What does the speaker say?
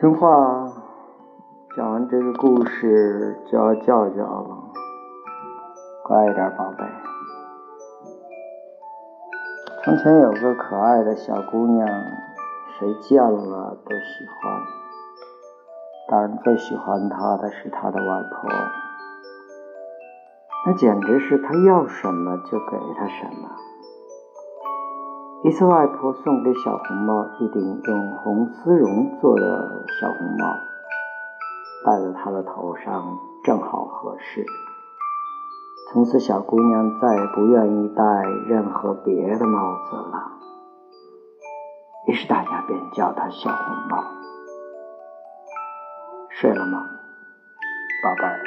听话，讲完这个故事就要叫叫了，乖一点，宝贝。从前有个可爱的小姑娘，谁见了都喜欢。当然，最喜欢她的是她的外婆，那简直是她要什么就给她什么。一次，外婆送给小红帽一顶用红丝绒做的小红帽，戴在她的头上正好合适。从此，小姑娘再也不愿意戴任何别的帽子了。于是，大家便叫她小红帽。睡了吗，宝贝儿？